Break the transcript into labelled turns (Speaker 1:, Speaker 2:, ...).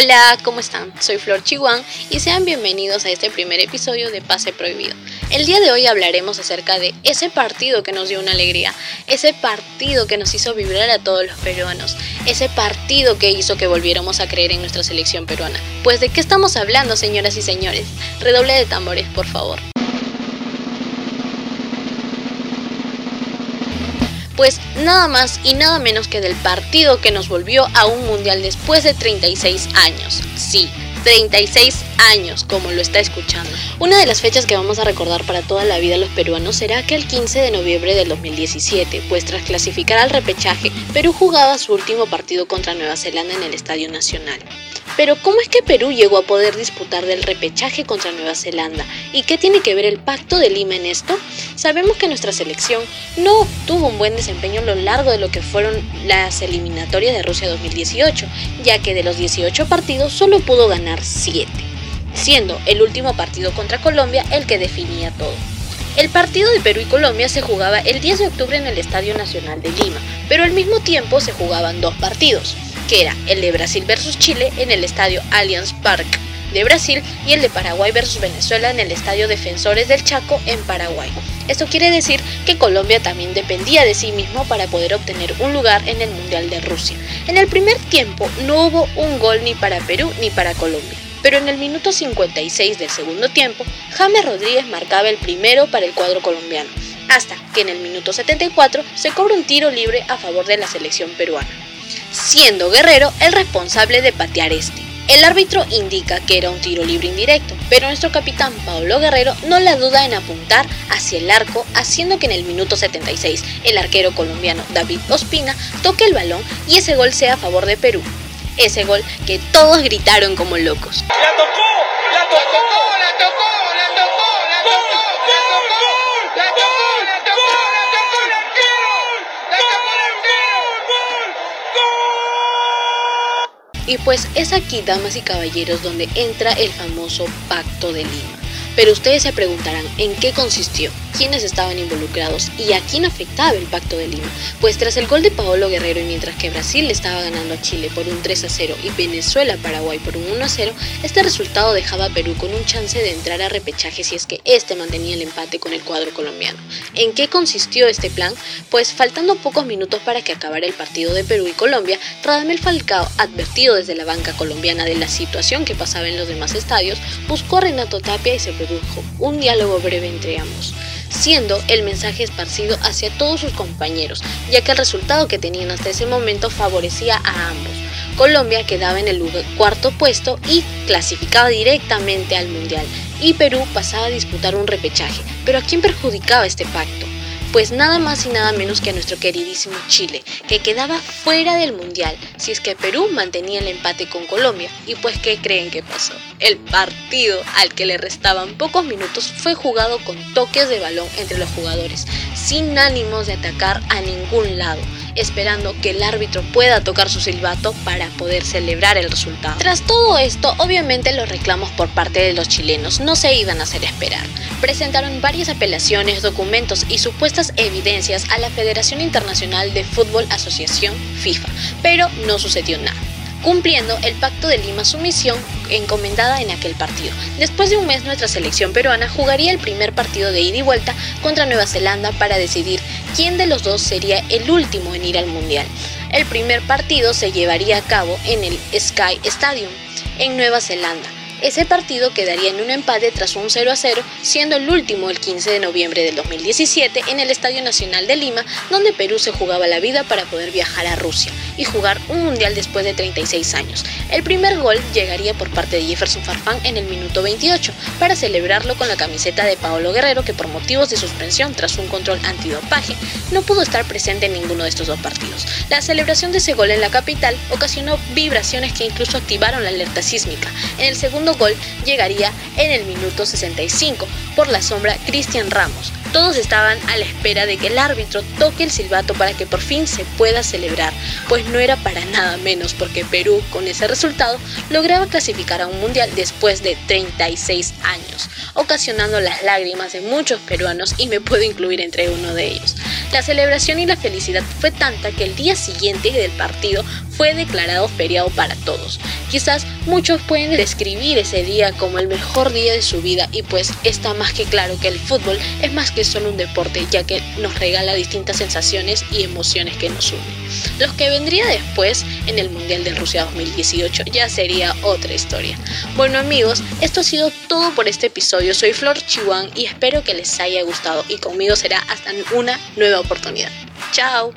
Speaker 1: Hola, ¿cómo están? Soy Flor Chihuán y sean bienvenidos a este primer episodio de Pase Prohibido. El día de hoy hablaremos acerca de ese partido que nos dio una alegría, ese partido que nos hizo vibrar a todos los peruanos, ese partido que hizo que volviéramos a creer en nuestra selección peruana. Pues de qué estamos hablando, señoras y señores? Redoble de tambores, por favor. Pues nada más y nada menos que del partido que nos volvió a un mundial después de 36 años. Sí, 36 años, como lo está escuchando. Una de las fechas que vamos a recordar para toda la vida los peruanos será que el 15 de noviembre del 2017, pues tras clasificar al repechaje, Perú jugaba su último partido contra Nueva Zelanda en el Estadio Nacional. Pero ¿cómo es que Perú llegó a poder disputar del repechaje contra Nueva Zelanda? ¿Y qué tiene que ver el Pacto de Lima en esto? Sabemos que nuestra selección no tuvo un buen desempeño a lo largo de lo que fueron las eliminatorias de Rusia 2018, ya que de los 18 partidos solo pudo ganar 7, siendo el último partido contra Colombia el que definía todo. El partido de Perú y Colombia se jugaba el 10 de octubre en el Estadio Nacional de Lima, pero al mismo tiempo se jugaban dos partidos, que era el de Brasil versus Chile en el estadio Allianz Park de Brasil y el de Paraguay versus Venezuela en el estadio Defensores del Chaco en Paraguay. Esto quiere decir que Colombia también dependía de sí mismo para poder obtener un lugar en el Mundial de Rusia. En el primer tiempo no hubo un gol ni para Perú ni para Colombia. Pero en el minuto 56 del segundo tiempo, James Rodríguez marcaba el primero para el cuadro colombiano, hasta que en el minuto 74 se cobra un tiro libre a favor de la selección peruana siendo Guerrero el responsable de patear este. El árbitro indica que era un tiro libre indirecto, pero nuestro capitán Pablo Guerrero no la duda en apuntar hacia el arco, haciendo que en el minuto 76 el arquero colombiano David Ospina toque el balón y ese gol sea a favor de Perú. Ese gol que todos gritaron como locos.
Speaker 2: ¡La tocó! ¡La tocó! ¡La tocó! ¡La tocó! ¡La tocó! ¡La tocó! ¡La tocó! ¡La tocó! ¡La tocó el arquero! ¡La tocó el arquero! ¡Gol!
Speaker 1: Y pues es aquí, damas y caballeros, donde entra el famoso Pacto de Lima. Pero ustedes se preguntarán en qué consistió, quiénes estaban involucrados y a quién afectaba el Pacto de Lima. Pues tras el gol de Paolo Guerrero y mientras que Brasil le estaba ganando a Chile por un 3 a 0 y Venezuela a Paraguay por un 1 a 0, este resultado dejaba a Perú con un chance de entrar a repechaje si es que este mantenía el empate con el cuadro colombiano. ¿En qué consistió este plan? Pues faltando pocos minutos para que acabara el partido de Perú y Colombia, Radamel Falcao, advertido desde la banca colombiana de la situación que pasaba en los demás estadios, buscó a Renato Tapia y se produjo un diálogo breve entre ambos, siendo el mensaje esparcido hacia todos sus compañeros, ya que el resultado que tenían hasta ese momento favorecía a ambos. Colombia quedaba en el cuarto puesto y clasificaba directamente al Mundial, y Perú pasaba a disputar un repechaje. Pero ¿a quién perjudicaba este pacto? Pues nada más y nada menos que a nuestro queridísimo Chile, que quedaba fuera del Mundial si es que Perú mantenía el empate con Colombia. Y pues ¿qué creen que pasó? El partido al que le restaban pocos minutos fue jugado con toques de balón entre los jugadores, sin ánimos de atacar a ningún lado esperando que el árbitro pueda tocar su silbato para poder celebrar el resultado. Tras todo esto, obviamente los reclamos por parte de los chilenos no se iban a hacer esperar. Presentaron varias apelaciones, documentos y supuestas evidencias a la Federación Internacional de Fútbol Asociación FIFA, pero no sucedió nada cumpliendo el Pacto de Lima su misión encomendada en aquel partido. Después de un mes nuestra selección peruana jugaría el primer partido de ida y vuelta contra Nueva Zelanda para decidir quién de los dos sería el último en ir al Mundial. El primer partido se llevaría a cabo en el Sky Stadium en Nueva Zelanda ese partido quedaría en un empate tras un 0 a 0, siendo el último el 15 de noviembre del 2017 en el Estadio Nacional de Lima, donde Perú se jugaba la vida para poder viajar a Rusia y jugar un mundial después de 36 años. El primer gol llegaría por parte de Jefferson Farfán en el minuto 28 para celebrarlo con la camiseta de Paolo Guerrero que por motivos de suspensión tras un control antidopaje no pudo estar presente en ninguno de estos dos partidos. La celebración de ese gol en la capital ocasionó vibraciones que incluso activaron la alerta sísmica. En el gol llegaría en el minuto 65 por la sombra Cristian Ramos. Todos estaban a la espera de que el árbitro toque el silbato para que por fin se pueda celebrar, pues no era para nada menos porque Perú con ese resultado lograba clasificar a un mundial después de 36 años, ocasionando las lágrimas de muchos peruanos y me puedo incluir entre uno de ellos. La celebración y la felicidad fue tanta que el día siguiente del partido fue declarado feriado para todos. Quizás muchos pueden describir ese día como el mejor día de su vida y pues está más que claro que el fútbol es más que solo un deporte ya que nos regala distintas sensaciones y emociones que nos unen. Los que vendría después en el Mundial de Rusia 2018 ya sería otra historia. Bueno amigos, esto ha sido todo por este episodio. Soy Flor Chihuán y espero que les haya gustado y conmigo será hasta una nueva oportunidad. Chao.